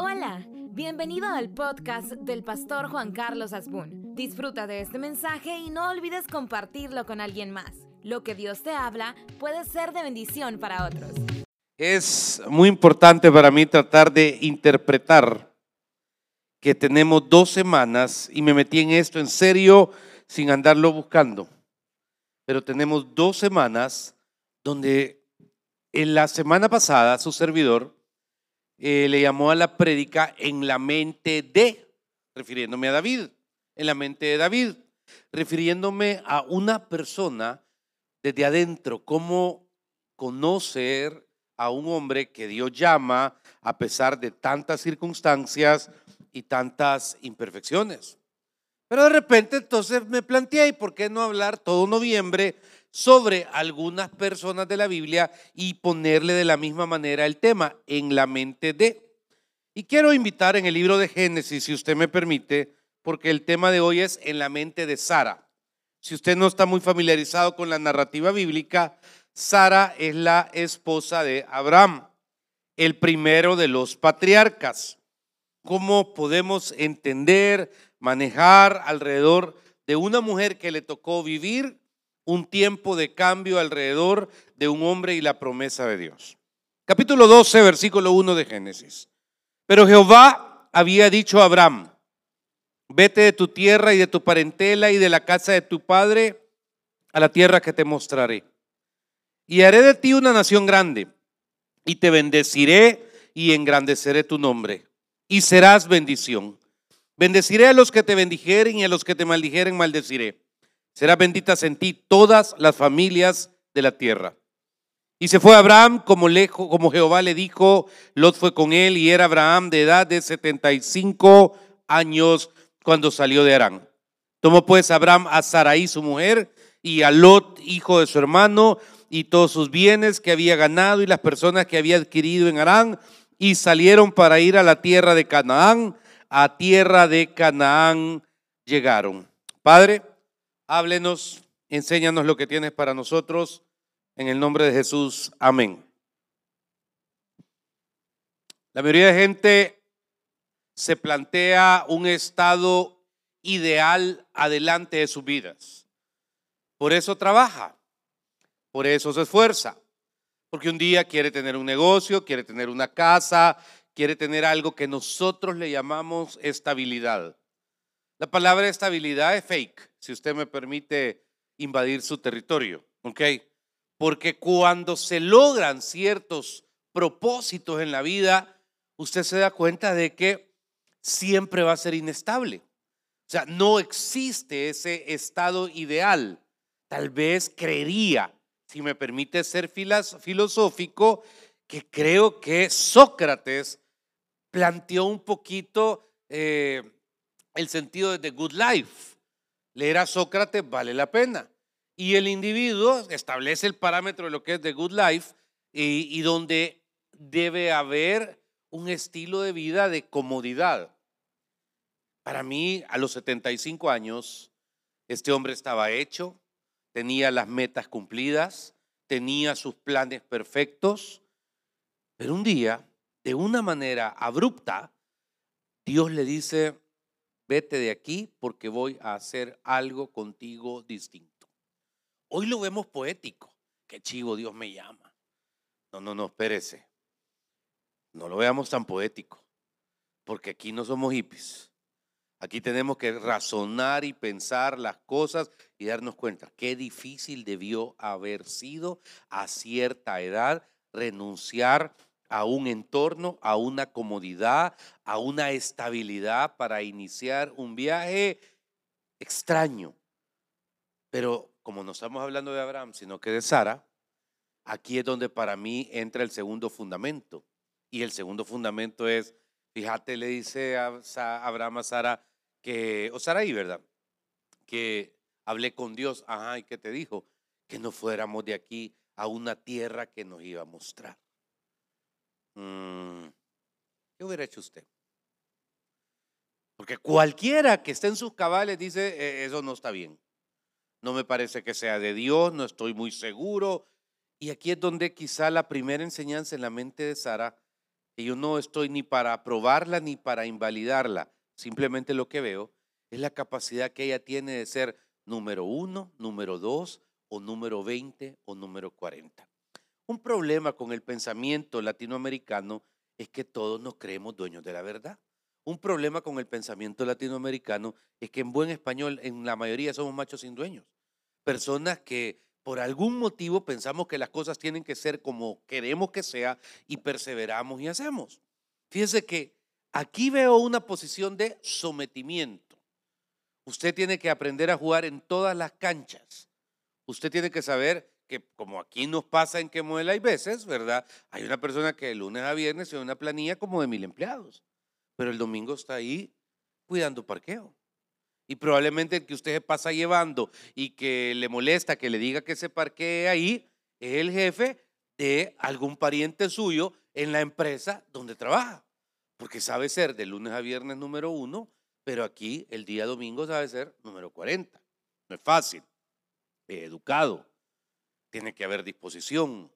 Hola, bienvenido al podcast del pastor Juan Carlos Asbun. Disfruta de este mensaje y no olvides compartirlo con alguien más. Lo que Dios te habla puede ser de bendición para otros. Es muy importante para mí tratar de interpretar que tenemos dos semanas y me metí en esto en serio sin andarlo buscando. Pero tenemos dos semanas donde en la semana pasada su servidor eh, le llamó a la prédica en la mente de, refiriéndome a David, en la mente de David, refiriéndome a una persona desde adentro, cómo conocer a un hombre que Dios llama a pesar de tantas circunstancias y tantas imperfecciones. Pero de repente entonces me planteé, ¿y por qué no hablar todo noviembre sobre algunas personas de la Biblia y ponerle de la misma manera el tema en la mente de. Y quiero invitar en el libro de Génesis, si usted me permite, porque el tema de hoy es en la mente de Sara. Si usted no está muy familiarizado con la narrativa bíblica, Sara es la esposa de Abraham, el primero de los patriarcas. ¿Cómo podemos entender, manejar alrededor de una mujer que le tocó vivir un tiempo de cambio alrededor de un hombre y la promesa de Dios. Capítulo 12, versículo 1 de Génesis. Pero Jehová había dicho a Abraham, vete de tu tierra y de tu parentela y de la casa de tu padre a la tierra que te mostraré. Y haré de ti una nación grande, y te bendeciré y engrandeceré tu nombre, y serás bendición. Bendeciré a los que te bendijeren y a los que te maldijeren maldeciré será benditas en ti todas las familias de la tierra. Y se fue Abraham como, lejos, como Jehová le dijo, Lot fue con él y era Abraham de edad de 75 años cuando salió de Arán. Tomó pues Abraham a Sarai su mujer y a Lot hijo de su hermano y todos sus bienes que había ganado y las personas que había adquirido en Arán y salieron para ir a la tierra de Canaán. A tierra de Canaán llegaron. Padre, Háblenos, enséñanos lo que tienes para nosotros. En el nombre de Jesús, amén. La mayoría de gente se plantea un estado ideal adelante de sus vidas. Por eso trabaja, por eso se esfuerza, porque un día quiere tener un negocio, quiere tener una casa, quiere tener algo que nosotros le llamamos estabilidad. La palabra estabilidad es fake, si usted me permite invadir su territorio, ¿ok? Porque cuando se logran ciertos propósitos en la vida, usted se da cuenta de que siempre va a ser inestable. O sea, no existe ese estado ideal. Tal vez creería, si me permite ser filosófico, que creo que Sócrates planteó un poquito eh, el sentido de The Good Life. Leer a Sócrates vale la pena. Y el individuo establece el parámetro de lo que es The Good Life y, y donde debe haber un estilo de vida de comodidad. Para mí, a los 75 años, este hombre estaba hecho, tenía las metas cumplidas, tenía sus planes perfectos, pero un día, de una manera abrupta, Dios le dice, vete de aquí porque voy a hacer algo contigo distinto. Hoy lo vemos poético, qué chivo Dios me llama. No, no, no, espérese. No lo veamos tan poético, porque aquí no somos hippies. Aquí tenemos que razonar y pensar las cosas y darnos cuenta qué difícil debió haber sido a cierta edad renunciar a un entorno, a una comodidad, a una estabilidad para iniciar un viaje extraño. Pero como no estamos hablando de Abraham, sino que de Sara, aquí es donde para mí entra el segundo fundamento. Y el segundo fundamento es, fíjate, le dice a Abraham a Sara que, o Saraí, ¿verdad? Que hablé con Dios, ajá, y que te dijo que no fuéramos de aquí a una tierra que nos iba a mostrar. Mm, ¿Qué hubiera hecho usted? Porque cualquiera que esté en sus cabales dice, e, eso no está bien. No me parece que sea de Dios, no estoy muy seguro. Y aquí es donde quizá la primera enseñanza en la mente de Sara que yo no estoy ni para aprobarla ni para invalidarla. Simplemente lo que veo es la capacidad que ella tiene de ser número uno, número dos, o número 20 o número 40. Un problema con el pensamiento latinoamericano es que todos nos creemos dueños de la verdad. Un problema con el pensamiento latinoamericano es que en buen español, en la mayoría somos machos sin dueños. Personas que por algún motivo pensamos que las cosas tienen que ser como queremos que sea y perseveramos y hacemos. Fíjense que aquí veo una posición de sometimiento. Usted tiene que aprender a jugar en todas las canchas. Usted tiene que saber que como aquí nos pasa en Quemuela hay veces, ¿verdad? Hay una persona que de lunes a viernes tiene una planilla como de mil empleados, pero el domingo está ahí cuidando parqueo. Y probablemente el que usted se pasa llevando y que le molesta que le diga que se parquee ahí es el jefe de algún pariente suyo en la empresa donde trabaja. Porque sabe ser de lunes a viernes número uno, pero aquí el día domingo sabe ser número 40. No es fácil. educado. Tiene que haber disposición.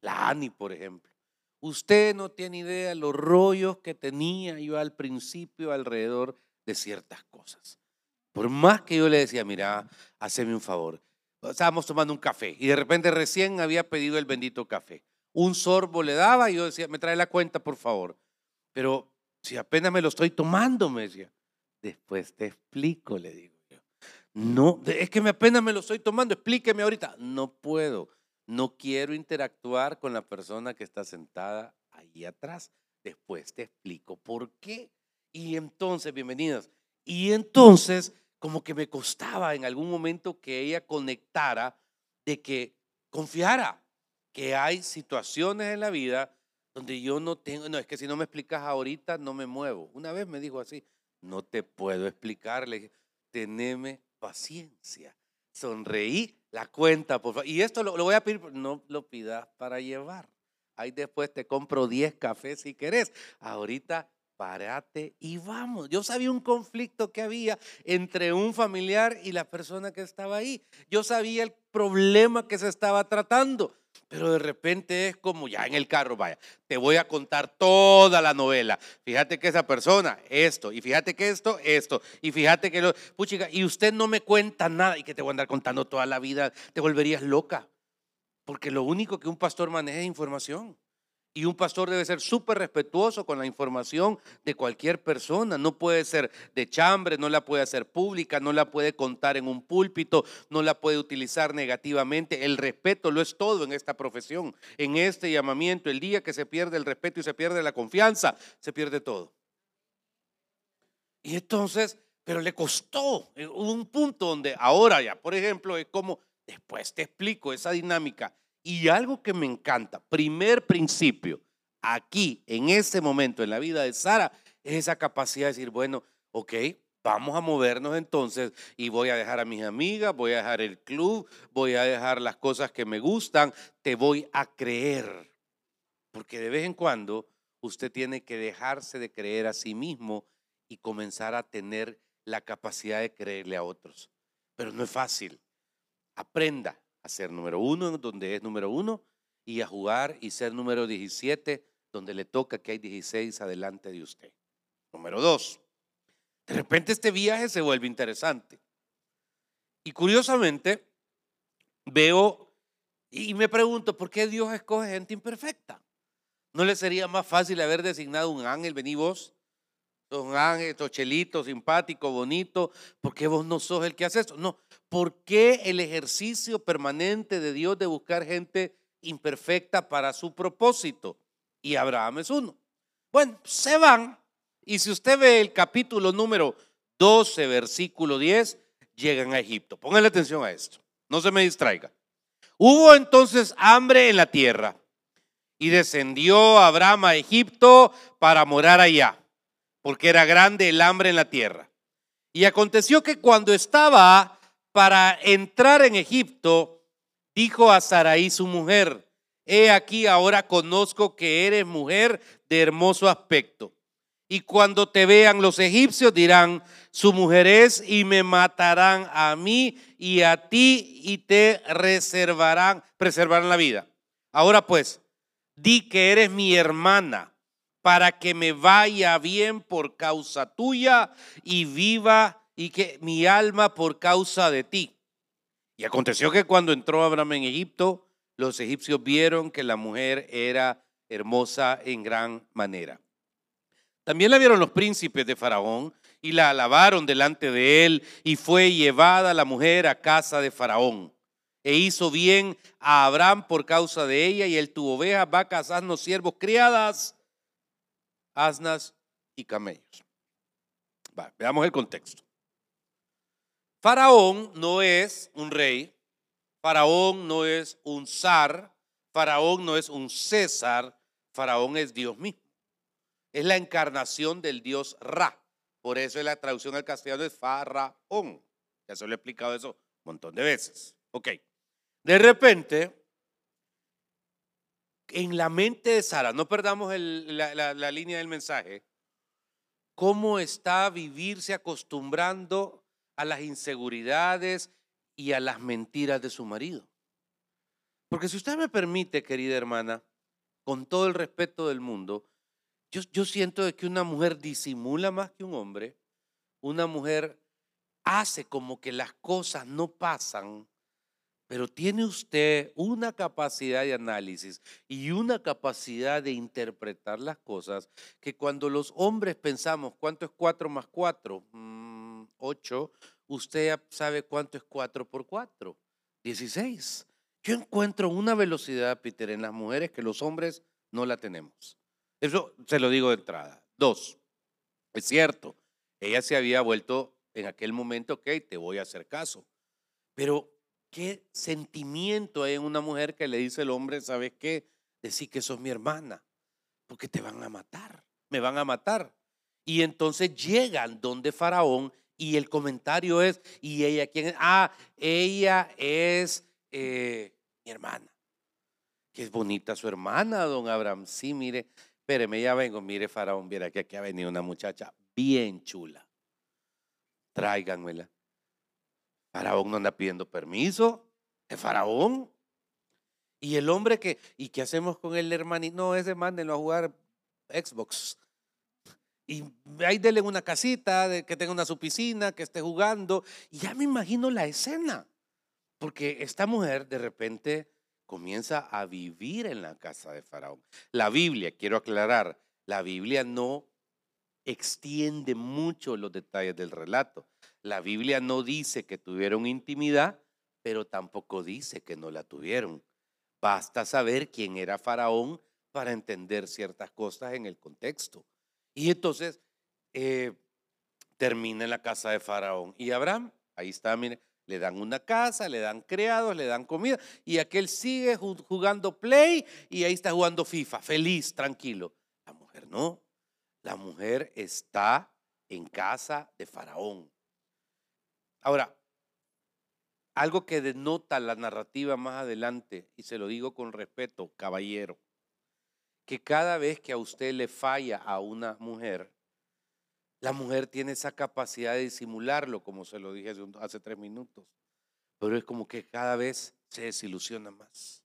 La ANI, por ejemplo. Usted no tiene idea los rollos que tenía yo al principio alrededor de ciertas cosas. Por más que yo le decía, mira, haceme un favor. Estábamos tomando un café y de repente recién había pedido el bendito café. Un sorbo le daba y yo decía, me trae la cuenta, por favor. Pero si apenas me lo estoy tomando, me decía, después te explico, le digo. No, es que me apenas me lo estoy tomando, explíqueme ahorita. No puedo, no quiero interactuar con la persona que está sentada ahí atrás. Después te explico por qué. Y entonces, bienvenidas. Y entonces, como que me costaba en algún momento que ella conectara de que confiara que hay situaciones en la vida donde yo no tengo, no, es que si no me explicas ahorita no me muevo. Una vez me dijo así, no te puedo explicarle, teneme paciencia. Sonreí la cuenta, por favor. Y esto lo, voy a pedir, no lo pidas para llevar. Ahí después te compro 10 cafés si querés. Ahorita párate y vamos. Yo sabía un conflicto que había entre un familiar y la persona que estaba ahí. Yo sabía el problema que se estaba tratando. Pero de repente es como ya en el carro, vaya, te voy a contar toda la novela. Fíjate que esa persona, esto, y fíjate que esto, esto, y fíjate que lo, puchica, y usted no me cuenta nada y que te voy a andar contando toda la vida, te volverías loca. Porque lo único que un pastor maneja es información. Y un pastor debe ser súper respetuoso con la información de cualquier persona. No puede ser de chambre, no la puede hacer pública, no la puede contar en un púlpito, no la puede utilizar negativamente. El respeto lo es todo en esta profesión, en este llamamiento. El día que se pierde el respeto y se pierde la confianza, se pierde todo. Y entonces, pero le costó. Eh, hubo un punto donde ahora ya, por ejemplo, es como, después te explico esa dinámica y algo que me encanta, primer principio, aquí, en este momento, en la vida de Sara, es esa capacidad de decir, bueno, ok, vamos a movernos entonces y voy a dejar a mis amigas, voy a dejar el club, voy a dejar las cosas que me gustan, te voy a creer. Porque de vez en cuando usted tiene que dejarse de creer a sí mismo y comenzar a tener la capacidad de creerle a otros. Pero no es fácil. Aprenda, a ser número uno donde es número uno y a jugar y ser número 17 donde le toca que hay 16 adelante de usted. Número dos, de repente este viaje se vuelve interesante. Y curiosamente veo y me pregunto, ¿por qué Dios escoge gente imperfecta? ¿No le sería más fácil haber designado un ángel, vení vos? un ángel, tochelito, simpático, bonito. ¿Por qué vos no sos el que hace esto? No, ¿Por qué el ejercicio permanente de Dios de buscar gente imperfecta para su propósito? Y Abraham es uno. Bueno, se van. Y si usted ve el capítulo número 12, versículo 10, llegan a Egipto. Pónganle atención a esto. No se me distraiga. Hubo entonces hambre en la tierra y descendió Abraham a Egipto para morar allá, porque era grande el hambre en la tierra. Y aconteció que cuando estaba para entrar en Egipto, dijo a Saraí su mujer, he aquí ahora conozco que eres mujer de hermoso aspecto. Y cuando te vean los egipcios dirán, su mujer es y me matarán a mí y a ti y te reservarán, preservarán la vida. Ahora pues, di que eres mi hermana para que me vaya bien por causa tuya y viva y que mi alma por causa de ti. Y aconteció que cuando entró Abraham en Egipto, los egipcios vieron que la mujer era hermosa en gran manera. También la vieron los príncipes de Faraón y la alabaron delante de él y fue llevada la mujer a casa de Faraón. E hizo bien a Abraham por causa de ella y él tuvo ovejas, vacas, asnos, siervos, criadas, asnas y camellos. veamos el contexto. Faraón no es un rey, Faraón no es un zar, Faraón no es un César, Faraón es Dios mismo. Es la encarnación del Dios Ra. Por eso la traducción al castellano es Faraón. Ya se lo he explicado eso un montón de veces. Ok. De repente, en la mente de Sara, no perdamos la, línea del mensaje, cómo está vivirse acostumbrando a las inseguridades y a las mentiras de su marido. Porque si usted me permite, querida hermana, con todo el respeto del mundo, yo, yo siento que una mujer disimula más que un hombre, una mujer hace como que las cosas no pasan, pero tiene usted una capacidad de análisis y una capacidad de interpretar las cosas que cuando los hombres pensamos cuánto es 4 más 4, 8, mm, usted sabe cuánto es 4 por 4, 16. Yo encuentro una velocidad, Peter, en las mujeres que los hombres no la tenemos. Eso se lo digo de entrada. Dos, es cierto, ella se había vuelto en aquel momento, ok, te voy a hacer caso. Pero, ¿qué sentimiento hay en una mujer que le dice al hombre, sabes qué? Decir que sos mi hermana, porque te van a matar, me van a matar. Y entonces llegan donde Faraón y el comentario es, ¿y ella quién es? Ah, ella es eh, mi hermana. Que es bonita su hermana, don Abraham. Sí, mire, espéreme, ya vengo, mire, Faraón, mira que aquí ha venido una muchacha bien chula. Tráiganmela. Faraón no anda pidiendo permiso. Es Faraón. Y el hombre que, ¿y qué hacemos con el hermanito? No, ese mándenlo a jugar Xbox. Y ahí denle una casita, que tenga una su piscina, que esté jugando. Y ya me imagino la escena. Porque esta mujer de repente comienza a vivir en la casa de Faraón. La Biblia, quiero aclarar, la Biblia no extiende mucho los detalles del relato. La Biblia no dice que tuvieron intimidad, pero tampoco dice que no la tuvieron. Basta saber quién era Faraón para entender ciertas cosas en el contexto. Y entonces eh, termina en la casa de Faraón. Y Abraham, ahí está, mire, le dan una casa, le dan criados, le dan comida y aquel sigue jugando play y ahí está jugando FIFA, feliz, tranquilo. La mujer no. La mujer está en casa de Faraón. Ahora, algo que denota la narrativa más adelante, y se lo digo con respeto, caballero, que cada vez que a usted le falla a una mujer, la mujer tiene esa capacidad de disimularlo, como se lo dije hace, tres minutos. Pero es como que cada vez se desilusiona más.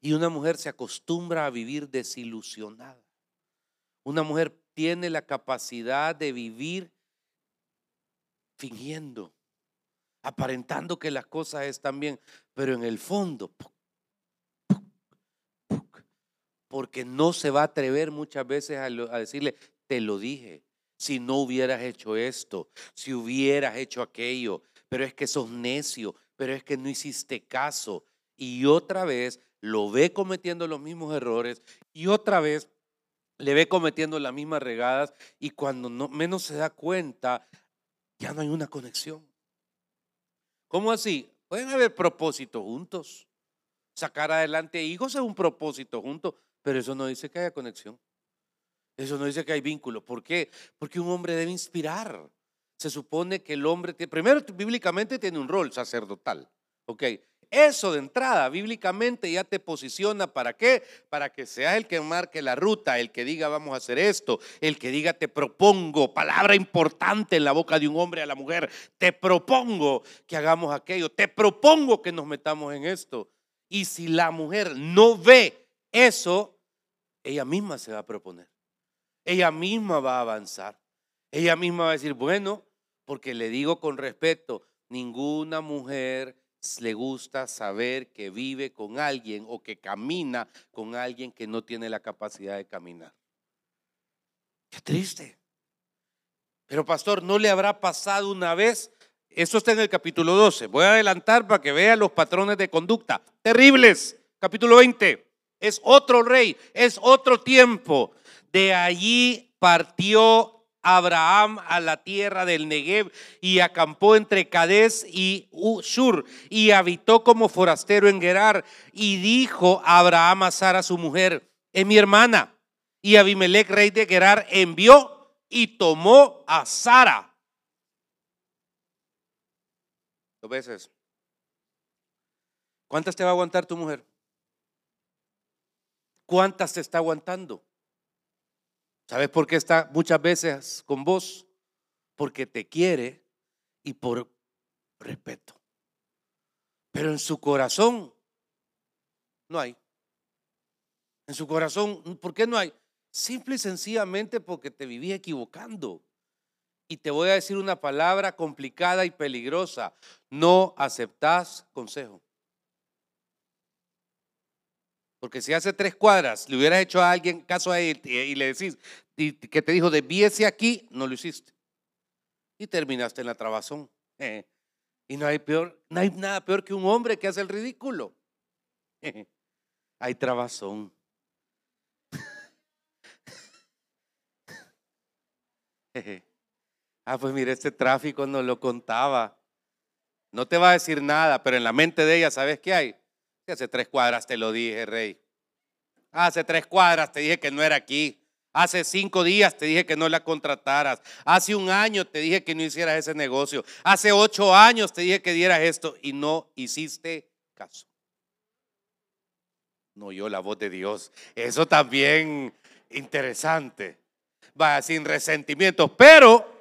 Y una mujer se acostumbra a vivir desilusionada. Una mujer tiene la capacidad de vivir fingiendo, aparentando que las cosas están bien, pero en el fondo, porque no se va a atrever muchas veces a, decirle, te lo dije, si no hubieras hecho esto, si hubieras hecho aquello, pero es que sos necio, pero es que no hiciste caso. Y otra vez lo ve cometiendo los mismos errores y otra vez le ve cometiendo las mismas regadas y cuando no, menos se da cuenta, ya no hay una conexión. ¿Cómo así? Pueden haber propósitos juntos. Sacar adelante hijos es un propósito juntos, pero eso no dice que haya conexión. Eso no dice que hay vínculo. ¿Por qué? Porque un hombre debe inspirar. Se supone que el hombre, primero bíblicamente tiene un rol sacerdotal. ¿Ok? Eso de entrada, bíblicamente ya te posiciona para qué? Para que seas el que marque la ruta, el que diga vamos a hacer esto, el que diga te propongo, palabra importante en la boca de un hombre a la mujer, te propongo que hagamos aquello, te propongo que nos metamos en esto. Y si la mujer no ve eso, ella misma se va a proponer. ella misma va a avanzar. Ella misma va a decir, bueno, porque le digo con respeto, ninguna mujer le gusta saber que vive con alguien o que camina con alguien que no tiene la capacidad de caminar. Qué triste. Pero pastor, ¿no le habrá pasado una vez? Eso está en el capítulo 12. Voy a adelantar para que vea los patrones de conducta. Terribles. Capítulo 20. Es otro rey, es otro tiempo. De allí partió Abraham a la tierra del Negev y acampó entre Cades y Shur y habitó como forastero en Gerar. Y dijo Abraham a Sara, su mujer, es mi hermana. Y Abimelech, rey de Gerar, envió y tomó a Sara. Dos veces. ¿Cuántas te va a aguantar tu mujer? ¿Cuántas te está aguantando? ¿Sabes por qué está muchas veces con vos? Porque te quiere y por respeto. Pero en su corazón no hay. En su corazón, ¿por qué no hay? Simple y sencillamente porque te vivía equivocando. Y te voy a decir una palabra complicada y peligrosa. No aceptás consejo. Porque si hace tres cuadras le hubieras hecho a alguien caso a él y le decís y que te dijo desvíese aquí, no lo hiciste. Y terminaste en la trabazón. y no hay, peor, no hay nada peor que un hombre que hace el ridículo. hay trabazón. ah, pues mire, este tráfico no lo contaba. No te va a decir nada, pero en la mente de ella, ¿sabes qué hay? Hace tres cuadras te lo dije, rey. Hace tres cuadras te dije que no era aquí. Hace cinco días te dije que no la contrataras. Hace un año te dije que no hicieras ese negocio. Hace ocho años te dije que dieras esto y no hiciste caso. No oyó la voz de Dios. Eso también interesante. Va sin resentimiento, pero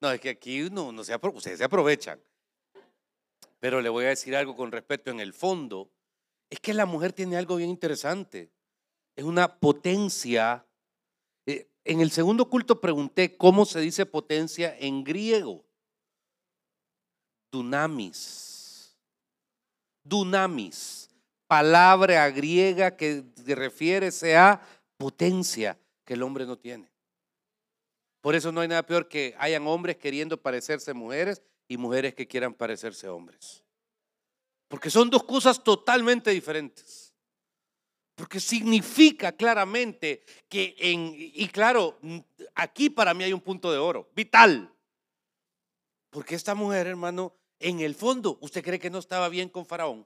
no es que aquí no, no se, ustedes se aprovechan. Pero le voy a decir algo con respecto en el fondo. Es que la mujer tiene algo bien interesante. Es una potencia. Eh, en el segundo culto pregunté cómo se dice potencia en griego. Dunamis. Dunamis. Palabra griega que refiere a potencia que el hombre no tiene. Por eso no hay nada peor que hayan hombres queriendo parecerse mujeres y mujeres que quieran parecerse hombres. Porque son dos cosas totalmente diferentes. Porque significa claramente que en, y claro, aquí para mí hay un punto de oro, vital. Porque esta mujer, hermano, en el fondo, ¿usted cree que no estaba bien con Faraón?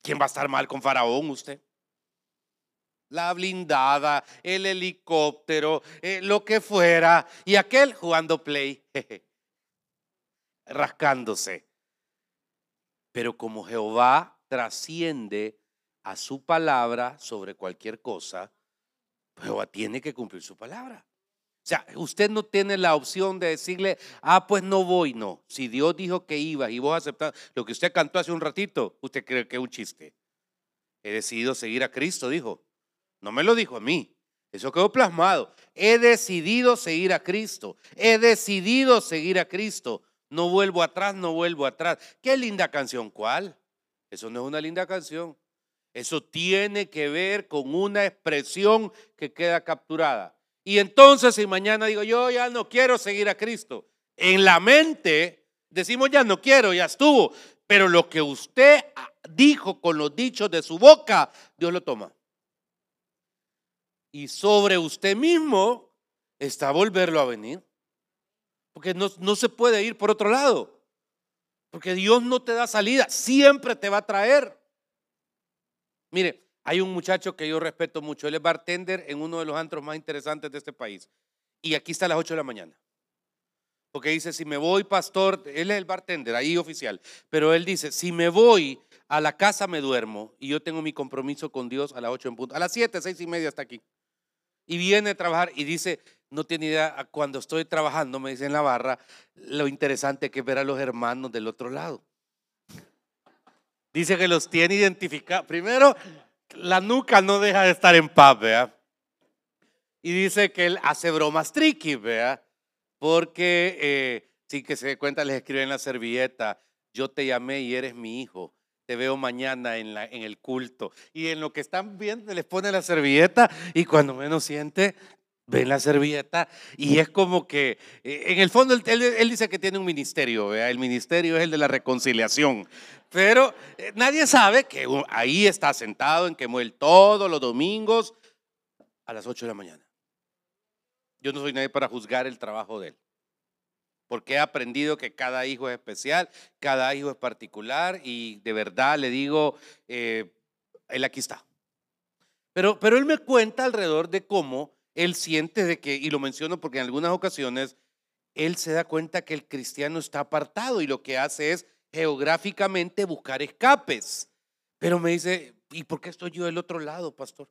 ¿Quién va a estar mal con Faraón usted? La blindada, el helicóptero, eh, lo que fuera, y aquel jugando play. rascándose. Pero como Jehová trasciende a su palabra sobre cualquier cosa, Jehová tiene que cumplir su palabra. O sea, usted no tiene la opción de decirle, ah, pues no voy, no. Si Dios dijo que iba y vos aceptaste lo que usted cantó hace un ratito, usted cree que es un chiste. He decidido seguir a Cristo, dijo. No me lo dijo a mí. Eso quedó plasmado. He decidido seguir a Cristo. He decidido seguir a Cristo. No vuelvo atrás, no vuelvo atrás. Qué linda canción, ¿cuál? Eso no es una linda canción. Eso tiene que ver con una expresión que queda capturada. Y entonces si mañana digo, yo ya no quiero seguir a Cristo, en la mente decimos, ya no quiero, ya estuvo. Pero lo que usted dijo con los dichos de su boca, Dios lo toma. Y sobre usted mismo está volverlo a venir. Porque no, no se puede ir por otro lado. Porque Dios no te da salida, siempre te va a traer. Mire, hay un muchacho que yo respeto mucho, él es bartender en uno de los antros más interesantes de este país. Y aquí está a las 8 de la mañana. Porque dice, si me voy, pastor, él es el bartender, ahí oficial, pero él dice, si me voy a la casa me duermo y yo tengo mi compromiso con Dios a las 8 en punto. A las 7, 6 y media está aquí. Y viene a trabajar y dice, no tiene idea, cuando estoy trabajando, me dice en la barra, lo interesante que es ver a los hermanos del otro lado. Dice que los tiene identificados. Primero, la nuca no deja de estar en paz, ¿verdad? Y dice que él hace bromas tricky, ¿vea? Porque, eh, sí que se dé cuenta, les escribe en la servilleta, yo te llamé y eres mi hijo. Te veo mañana en, en el culto. Y en lo que están viendo, les pone la servilleta y cuando menos siente, ven la servilleta y es como que, eh, en el fondo, él, dice que tiene un ministerio, ¿vea? el ministerio es el de la reconciliación, pero eh, nadie sabe que ahí está sentado en que muere todos los domingos a las 8 de la mañana. Yo no soy nadie para juzgar el trabajo de él, porque he aprendido que cada hijo es especial, cada hijo es particular y de verdad le digo, eh, él aquí está. Pero, pero él me cuenta alrededor de cómo él siente de que, y lo menciono porque en algunas ocasiones, él se da cuenta que el cristiano está apartado y lo que hace es geográficamente buscar escapes. Pero me dice, ¿y por qué estoy yo del otro lado, pastor?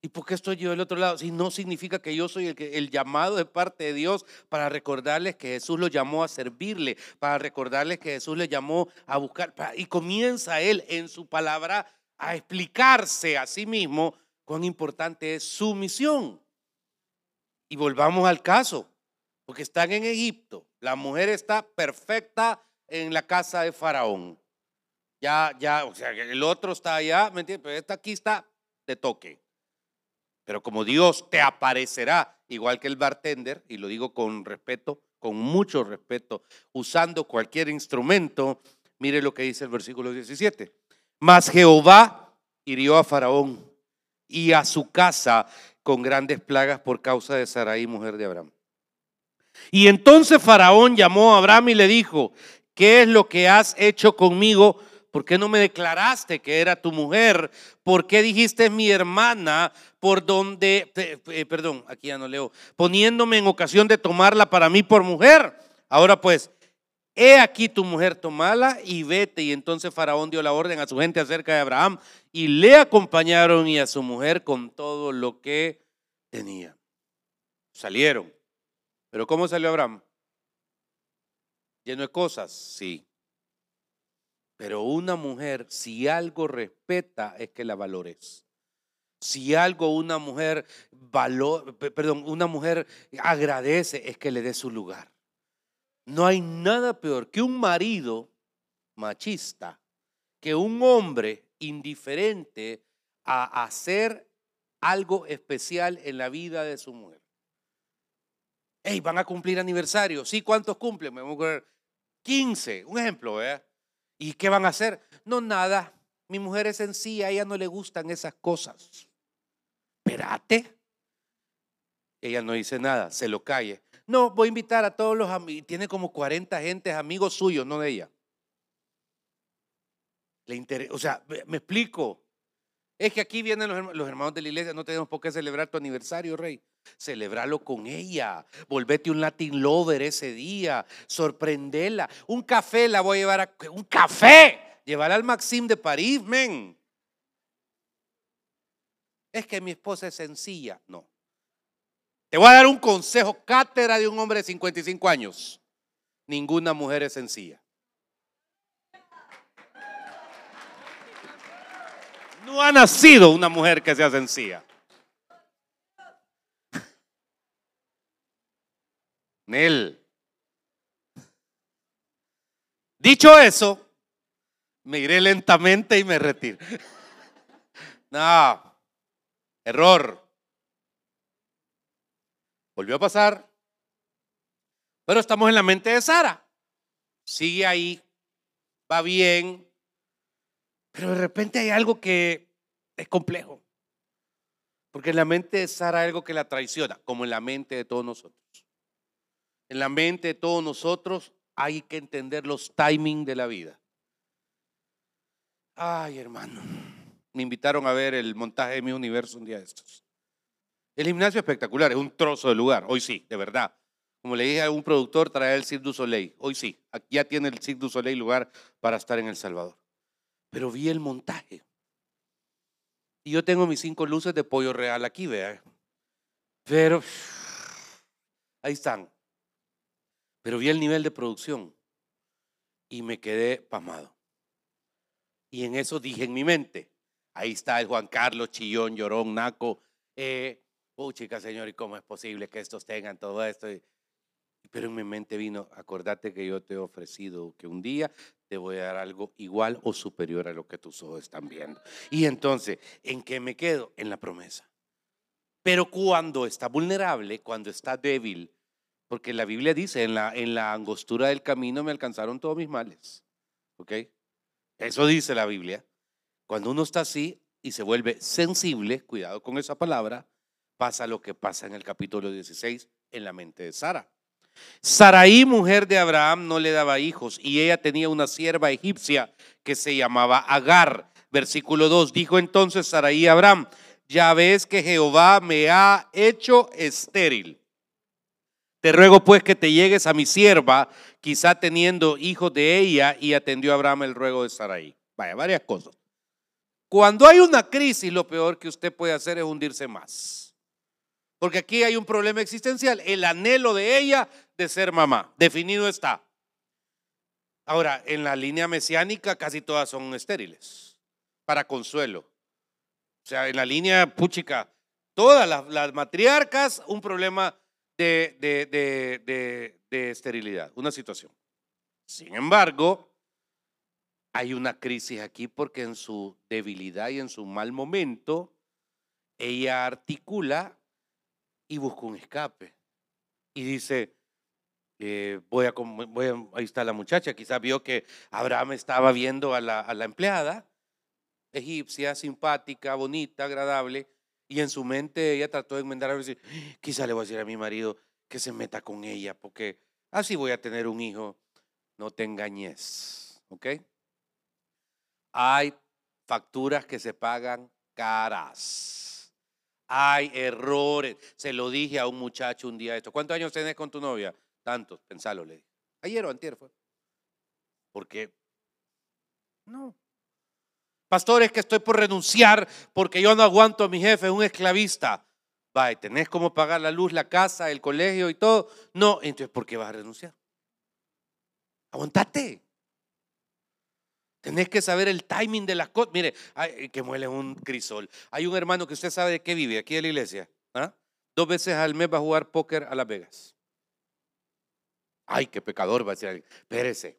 ¿Y por qué estoy yo del otro lado? Si no significa que yo soy el, el llamado de parte de Dios para recordarles que Jesús lo llamó a servirle, para recordarles que Jesús le llamó a buscar. y comienza él en su palabra a explicarse a sí mismo cuán importante es su misión. Y volvamos al caso, porque están en Egipto. La mujer está perfecta en la casa de Faraón. Ya, ya, o sea, el otro está allá, ¿me entiendes? Pero esta aquí está de toque. Pero como Dios te aparecerá, igual que el bartender, y lo digo con respeto, con mucho respeto, usando cualquier instrumento, mire lo que dice el versículo 17. Mas Jehová hirió a Faraón y a su casa con grandes plagas por causa de Sarai, mujer de Abraham. Y entonces Faraón llamó a Abraham y le dijo, ¿qué es lo que has hecho conmigo? ¿Por qué no me declaraste que era tu mujer? ¿Por qué dijiste mi hermana por donde, perdón, aquí ya no leo, poniéndome en ocasión de tomarla para mí por mujer? Ahora pues, he aquí tu mujer, tomala y vete. Y entonces Faraón dio la orden a su gente acerca de Abraham y le acompañaron y a su mujer con todo lo que tenía. Salieron. Pero ¿cómo salió Abraham? Lleno de cosas, sí. Pero una mujer, si algo respeta, es que la valores. Si algo una mujer valor, perdón, una mujer agradece, es que le dé su lugar. No hay nada peor que un marido machista, que un hombre indiferente a hacer algo especial en la vida de su mujer. Hey, van a cumplir aniversario. Sí, ¿cuántos cumplen? Me voy a 15, un ejemplo, ¿verdad? ¿Y qué van a hacer? No, nada. Mi mujer es sencilla, a ella no le gustan esas cosas. Espérate. Ella no dice nada, se lo calle. No, voy a invitar a todos los amigos. Tiene como 40 gentes, amigos suyos, no de ella. Le o sea, me, explico. Es que aquí vienen los, los, hermanos de la iglesia, no tenemos por qué celebrar tu aniversario, rey. Celebralo con ella. Volvete un Latin lover ese día. Sorprendela. Un café la voy a llevar a. ¡Un café! Llevar al Maxim de París, men. Es que mi esposa es sencilla. No. Te voy a dar un consejo, cátedra de un hombre de 55 años. Ninguna mujer es sencilla. No ha nacido una mujer que sea sencilla. Nel. Dicho eso, me iré lentamente y me retiro. No, error. Volvió a pasar. Pero estamos en la mente de Sara. Sigue ahí, va bien, pero de repente hay algo que es complejo. Porque en la mente de Sara hay algo que la traiciona, como en la mente de todos nosotros. En la mente de todos nosotros hay que entender los timings de la vida. Ay, hermano. Me invitaron a ver el montaje de mi universo un día de estos. El gimnasio espectacular, es un trozo de lugar, hoy sí, de verdad. Como le dije a un productor, trae el Cirque du Soleil, hoy sí, ya tiene el Cirque du Soleil lugar para estar en El Salvador. Pero vi el montaje. Y yo tengo mis cinco luces de pollo real aquí, vea. Pero ahí están. Pero vi el nivel de producción y me quedé pasmado. Y en eso dije en mi mente, ahí está el Juan Carlos, Chillón, Llorón, Naco, eh, puchica, Señor, ¿y cómo es posible que estos tengan todo esto? pero en mi mente vino, acordate que yo te he ofrecido que un día te voy a dar algo igual o superior a lo que tus ojos están viendo. Y entonces, ¿en qué me quedo? En la promesa. Pero cuando está vulnerable, cuando está débil, porque la Biblia dice, en la, en la angostura del camino me alcanzaron todos mis males. ¿Ok? Eso dice la Biblia. Cuando uno está así y se vuelve sensible, cuidado con esa palabra, pasa lo que pasa en el capítulo 16 en la mente de Sara. Saraí, mujer de Abraham, no le daba hijos y ella tenía una sierva egipcia que se llamaba Agar. Versículo 2, dijo entonces Saraí a Abraham, ya ves que Jehová me ha hecho estéril. Te ruego pues que te llegues a mi sierva, quizá teniendo hijos de ella, y atendió Abraham el ruego de Saraí. Vaya, varias cosas. Cuando hay una crisis, lo peor que usted puede hacer es hundirse más. Porque aquí hay un problema existencial, el anhelo de ella de ser mamá. Definido está. Ahora, en la línea mesiánica casi todas son estériles, para consuelo. O sea, en la línea puchica, todas las, matriarcas, un problema de, de esterilidad, una situación. Sin embargo, hay una crisis aquí porque en su debilidad y en su mal momento, ella articula y busca un escape. Y dice, eh, voy, a, voy ahí está la muchacha, quizás vio que Abraham estaba viendo a la, a empleada, egipcia, simpática, bonita, agradable, y en su mente ella trató de enmendar a decir, quizá le voy a decir a mi marido que se meta con ella, porque así voy a tener un hijo. No te engañes, ¿ok? Hay facturas que se pagan caras. Hay errores. Se lo dije a un muchacho un día esto. ¿Cuántos años tenés con tu novia? Tantos, pensalo, le dije. Ayer o antier fue. Porque no. Pastor, es que estoy por renunciar porque yo no aguanto a mi jefe, un esclavista. Vaya, ¿tenés cómo pagar la luz, la casa, el colegio y todo? No, entonces ¿por qué vas a renunciar? Aguantate. Tenés que saber el timing de las cosas. Mire, que muele un crisol. Hay un hermano que usted sabe de qué vive aquí en la iglesia. ¿ah? Dos veces al mes va a jugar póker a Las Vegas. Ay, qué pecador va a decir Espérese,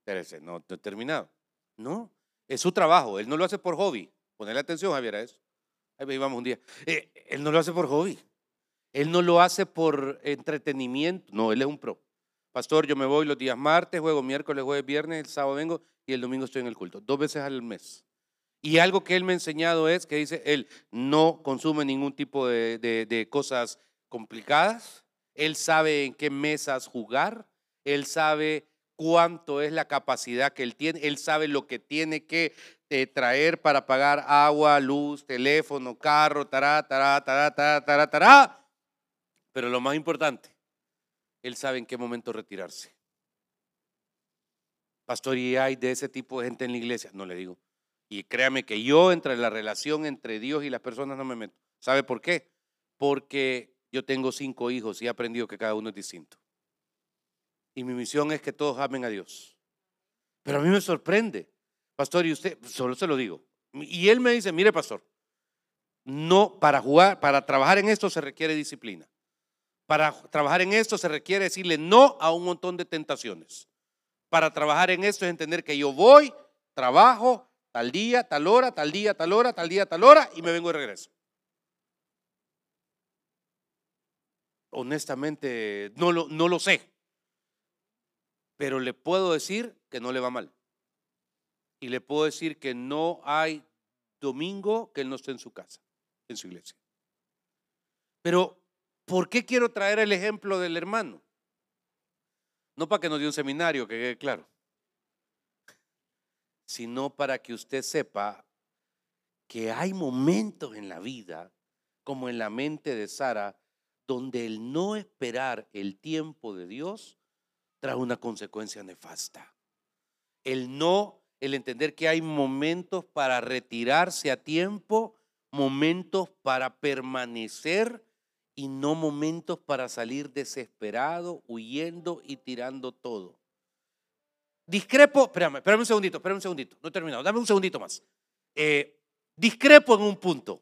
espérese, no, no he terminado. No, es su trabajo. Él no lo hace por hobby. Ponle atención, Javier, a eso. Ahí vamos un día. Eh, él no lo hace por hobby. Él no lo hace por entretenimiento. No, él es un pro. Pastor, yo me voy los días martes, juego miércoles, jueves, viernes, el sábado vengo y el domingo estoy en el culto, dos veces al mes. Y algo que él me ha enseñado es que dice, él no consume ningún tipo de, cosas complicadas, él sabe en qué mesas jugar, él sabe cuánto es la capacidad que él tiene, él sabe lo que tiene que eh, traer para pagar agua, luz, teléfono, carro, tará, tará, tará, tará, tará, tará. Pero lo más importante, él sabe en qué momento retirarse. Pastor, ¿y hay de ese tipo de gente en la iglesia? No le digo. Y créame que yo entre la relación entre Dios y las personas no me meto. ¿Sabe por qué? Porque yo tengo cinco hijos y he aprendido que cada uno es distinto. Y mi misión es que todos amen a Dios. Pero a mí me sorprende, pastor, y usted, solo se lo digo. Y él me dice, mire, pastor, no, para jugar, para trabajar en esto se requiere disciplina. Para trabajar en esto se requiere decirle no a un montón de tentaciones para trabajar en esto es entender que yo voy, trabajo, tal día, tal hora, tal día, tal hora, tal día, tal hora, y me vengo de regreso. Honestamente, no lo, no lo sé. Pero le puedo decir que no le va mal. Y le puedo decir que no hay domingo que él no esté en su casa, en su iglesia. Pero, ¿por qué quiero traer el ejemplo del hermano? No para que nos dé un seminario, que quede claro, sino para que usted sepa que hay momentos en la vida, como en la mente de Sara, donde el no esperar el tiempo de Dios trae una consecuencia nefasta. El no, el entender que hay momentos para retirarse a tiempo, momentos para permanecer y no momentos para salir desesperado, huyendo y tirando todo. Discrepo, espérame, espérame un segundito, espérame un segundito, no he terminado, dame un segundito más. Eh, discrepo en un punto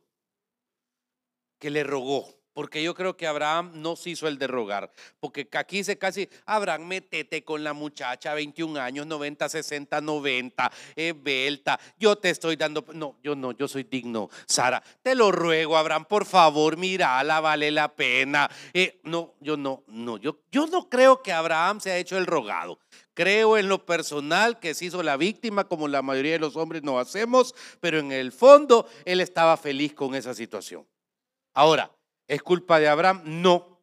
que le rogó, Porque yo creo que Abraham no se hizo el de rogar. Porque aquí se casi, Abraham, metete con la muchacha, 21 años, 90, 60, 90, Belta. Yo te estoy dando. No, yo no, yo soy digno. Sara, te lo ruego, Abraham, por favor, mírala, vale la pena. Eh, no, yo no, no, yo, yo no creo que Abraham se ha hecho el rogado. Creo en lo personal que se hizo la víctima, como la mayoría de los hombres no hacemos, pero en el fondo él estaba feliz con esa situación. Ahora, ¿Es culpa de Abraham? No.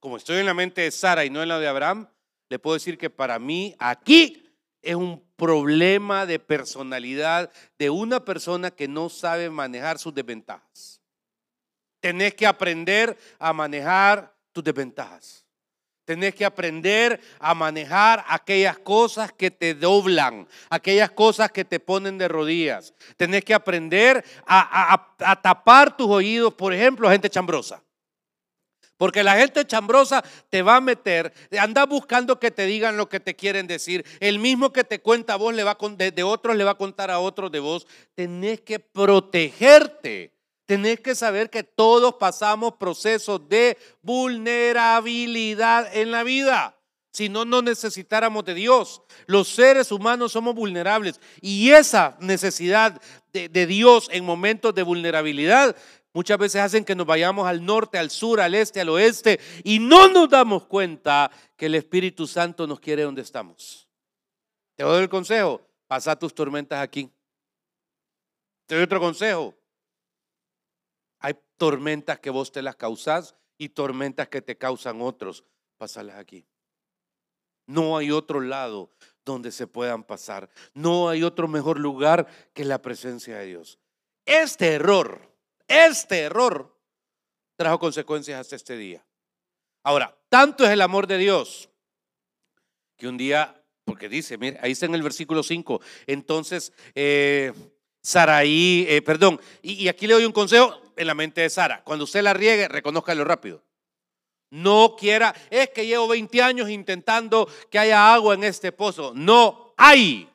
Como estoy en la mente de Sara y no en la de Abraham, le puedo decir que para mí aquí es un problema de personalidad de una persona que no sabe manejar sus desventajas. Tenés que aprender a manejar tus desventajas. Tenés que aprender a manejar aquellas cosas que te doblan, aquellas cosas que te ponen de rodillas. Tenés que aprender a, tapar tus oídos, por ejemplo, a gente chambrosa. Porque la gente chambrosa te va a meter, anda buscando que te digan lo que te quieren decir. El mismo que te cuenta a vos le va de, de otros le va a contar a otros de vos. Tenés que protegerte Tenés que saber que todos pasamos procesos de vulnerabilidad en la vida. Si no, no necesitáramos de Dios. Los seres humanos somos vulnerables. Y esa necesidad de, de, Dios en momentos de vulnerabilidad muchas veces hacen que nos vayamos al norte, al sur, al este, al oeste. Y no nos damos cuenta que el Espíritu Santo nos quiere donde estamos. Te doy el consejo. Pasa tus tormentas aquí. Te doy otro consejo hay tormentas que vos te las causás y tormentas que te causan otros. Pásalas aquí. No hay otro lado donde se puedan pasar. No hay otro mejor lugar que la presencia de Dios. Este error, este error trajo consecuencias hasta este día. Ahora, tanto es el amor de Dios que un día, porque dice, mire, ahí está en el versículo 5, entonces eh, Saraí, eh, perdón, y, aquí le doy un consejo, en la mente de Sara. Cuando usted la riegue, reconózcalo rápido. No quiera, es que llevo 20 años intentando que haya agua en este pozo. No hay.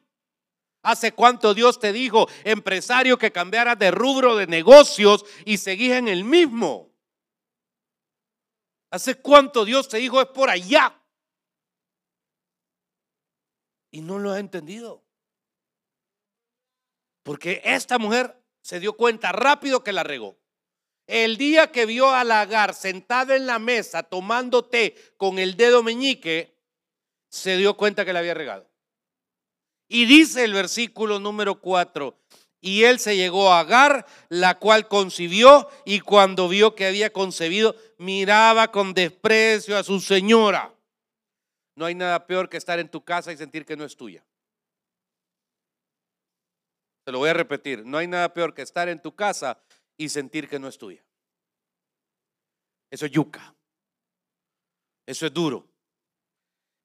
¿Hace cuánto Dios te dijo, empresario, que cambiaras de rubro de negocios y seguís en el mismo? ¿Hace cuánto Dios te dijo es por allá? Y no lo ha entendido. Porque esta mujer se dio cuenta rápido que la regó. El día que vio a Lagar sentada en la mesa tomando té con el dedo meñique, se dio cuenta que le había regado. Y dice el versículo número 4, y él se llegó a Agar, la cual concibió, y cuando vio que había concebido, miraba con desprecio a su señora. No hay nada peor que estar en tu casa y sentir que no es tuya. Te lo voy a repetir, no hay nada peor que estar en tu casa y sentir que no es tuya. Eso es yuca. Eso es duro.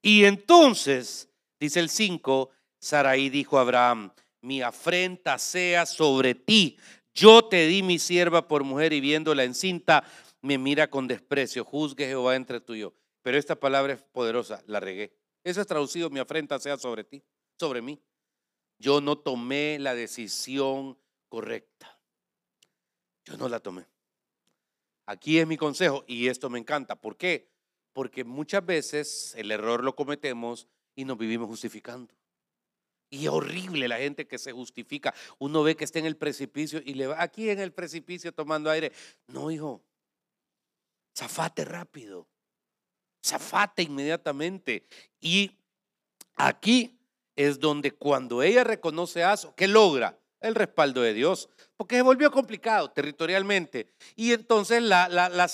Y entonces, dice el 5, Saraí dijo a Abraham, mi afrenta sea sobre ti. Yo te di mi sierva por mujer y viéndola encinta, me mira con desprecio. Juzgue Jehová entre tú y yo. Pero esta palabra es poderosa, la regué. Eso es traducido, mi afrenta sea sobre ti, sobre mí. Yo no tomé la decisión correcta. Yo no la tomé. Aquí es mi consejo y esto me encanta. ¿Por qué? Porque muchas veces el error lo cometemos y nos vivimos justificando. Y es horrible la gente que se justifica. Uno ve que está en el precipicio y le va aquí en el precipicio tomando aire. No, hijo. Zafate rápido. Zafate inmediatamente. Y aquí es donde cuando ella reconoce eso, ¿qué logra? El respaldo de Dios porque se volvió complicado territorialmente. Y entonces la, la, la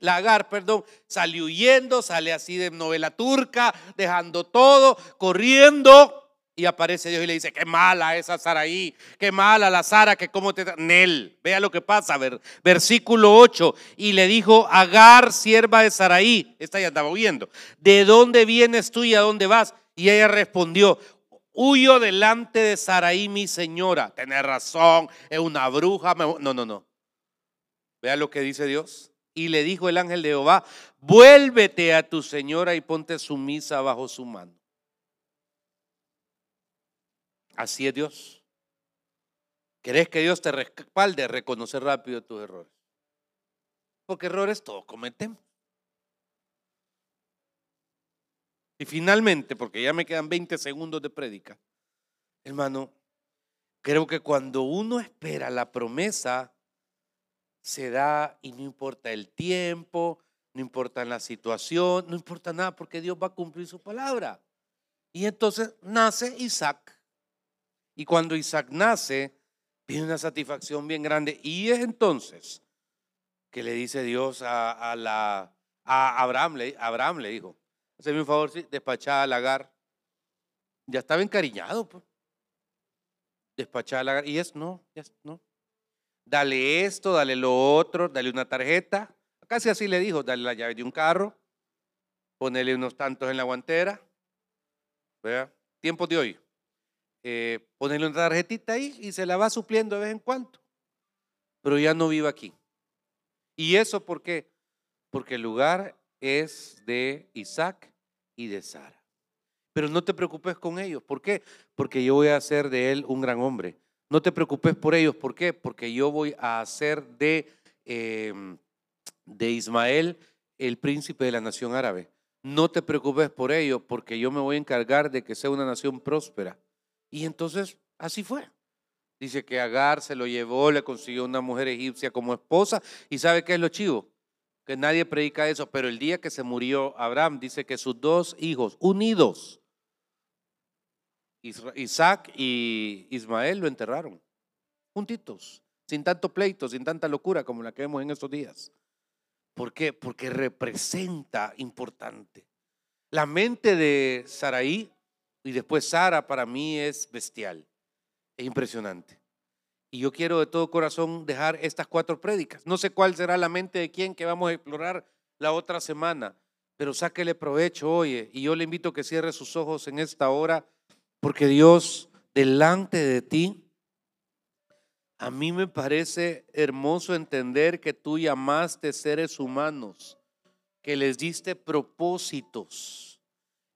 la Agar, perdón, salió huyendo, sale así de novela turca, dejando todo, corriendo. Y aparece Dios y le dice, qué mala esa Saraí, qué mala la Sara, que cómo te... Nel, vea lo que pasa, ver, versículo 8. Y le dijo, Agar, sierva de Saraí, esta ya andaba huyendo, ¿de dónde vienes tú y a dónde vas? Y ella respondió, Huyo delante de Saraí, mi señora. Tener razón, es una bruja. No, no, no. Vea lo que dice Dios. Y le dijo el ángel de Jehová, vuélvete a tu señora y ponte sumisa bajo su mano. Así es Dios. ¿Querés que Dios te respalde? Reconocer rápido tus errores. porque errores todos cometemos. Y finalmente, porque ya me quedan 20 segundos de prédica, hermano, creo que cuando uno espera la promesa, se da y no importa el tiempo, no importa la situación, no importa nada, porque Dios va a cumplir su palabra. Y entonces nace Isaac. Y cuando Isaac nace, viene una satisfacción bien grande. Y es entonces que le dice Dios a, la, a Abraham, le, Abraham le dijo, hazme un favor, sí, despachá a Lagar. Ya estaba encariñado, pues. Despachá a Lagar. Y es, no, ya, no. Dale esto, dale lo otro, dale una tarjeta. Casi así le dijo, dale la llave de un carro, ponele unos tantos en la guantera. ¿Vea? Tiempo de hoy. Eh, ponerle una tarjetita ahí y se la va supliendo de vez en cuando. Pero ya no vive aquí. ¿Y eso por qué? Porque el lugar es de Isaac y de Sara. Pero no te preocupes con ellos. ¿Por qué? Porque yo voy a hacer de él un gran hombre. No te preocupes por ellos. ¿Por qué? Porque yo voy a hacer de, em, de Ismael el príncipe de la nación árabe. No te preocupes por ellos porque yo me voy a encargar de que sea una nación próspera. Y entonces así fue. Dice que Agar se lo llevó, le consiguió una mujer egipcia como esposa. ¿Y sabe qué es lo chivo? Que nadie predica eso, pero el día que se murió Abraham, dice que sus dos hijos unidos, Isaac y Ismael, lo enterraron, juntitos, sin tanto pleito, sin tanta locura como la que vemos en estos días. ¿Por qué? Porque representa importante. La mente de Saraí y después Sara para mí es bestial, es impresionante. Y yo quiero de todo corazón dejar estas cuatro prédicas. No sé cuál será la mente de quién que vamos a explorar la otra semana, pero sáquele provecho, oye, y yo le invito a que cierre sus ojos en esta hora, porque Dios delante de ti, a mí me parece hermoso entender que tú llamaste seres humanos, que les diste propósitos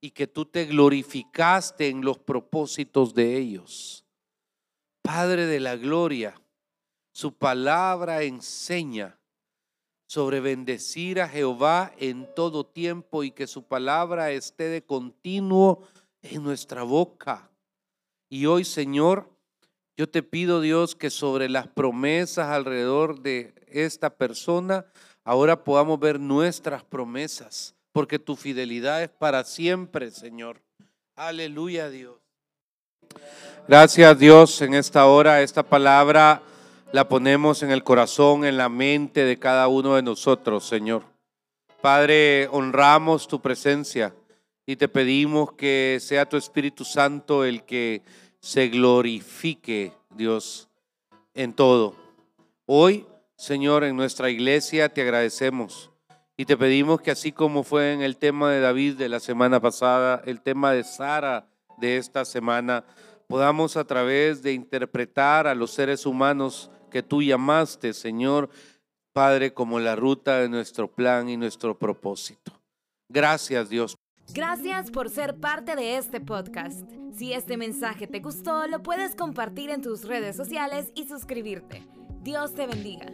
y que tú te glorificaste en los propósitos de ellos. Padre de la gloria, su palabra enseña sobre bendecir a Jehová en todo tiempo y que su palabra esté de continuo en nuestra boca. Y hoy, Señor, yo te pido, Dios, que sobre las promesas alrededor de esta persona, ahora podamos ver nuestras promesas porque tu fidelidad es para siempre, Señor. Aleluya, Dios. Gracias, Dios, en esta hora, esta palabra la ponemos en el corazón, en la mente de cada uno de nosotros, Señor. Padre, honramos tu presencia y te pedimos que sea tu Espíritu Santo el que se glorifique, Dios, en todo. Hoy, Señor, en nuestra iglesia te agradecemos y te pedimos que así como fue en el tema de David de la semana pasada, el tema de Sara de esta semana, podamos a través de interpretar a los seres humanos que tú llamaste, Señor, Padre, como la ruta de nuestro plan y nuestro propósito. Gracias, Dios. Gracias por ser parte de este podcast. Si este mensaje te gustó, lo puedes compartir en tus redes sociales y suscribirte. Dios te bendiga.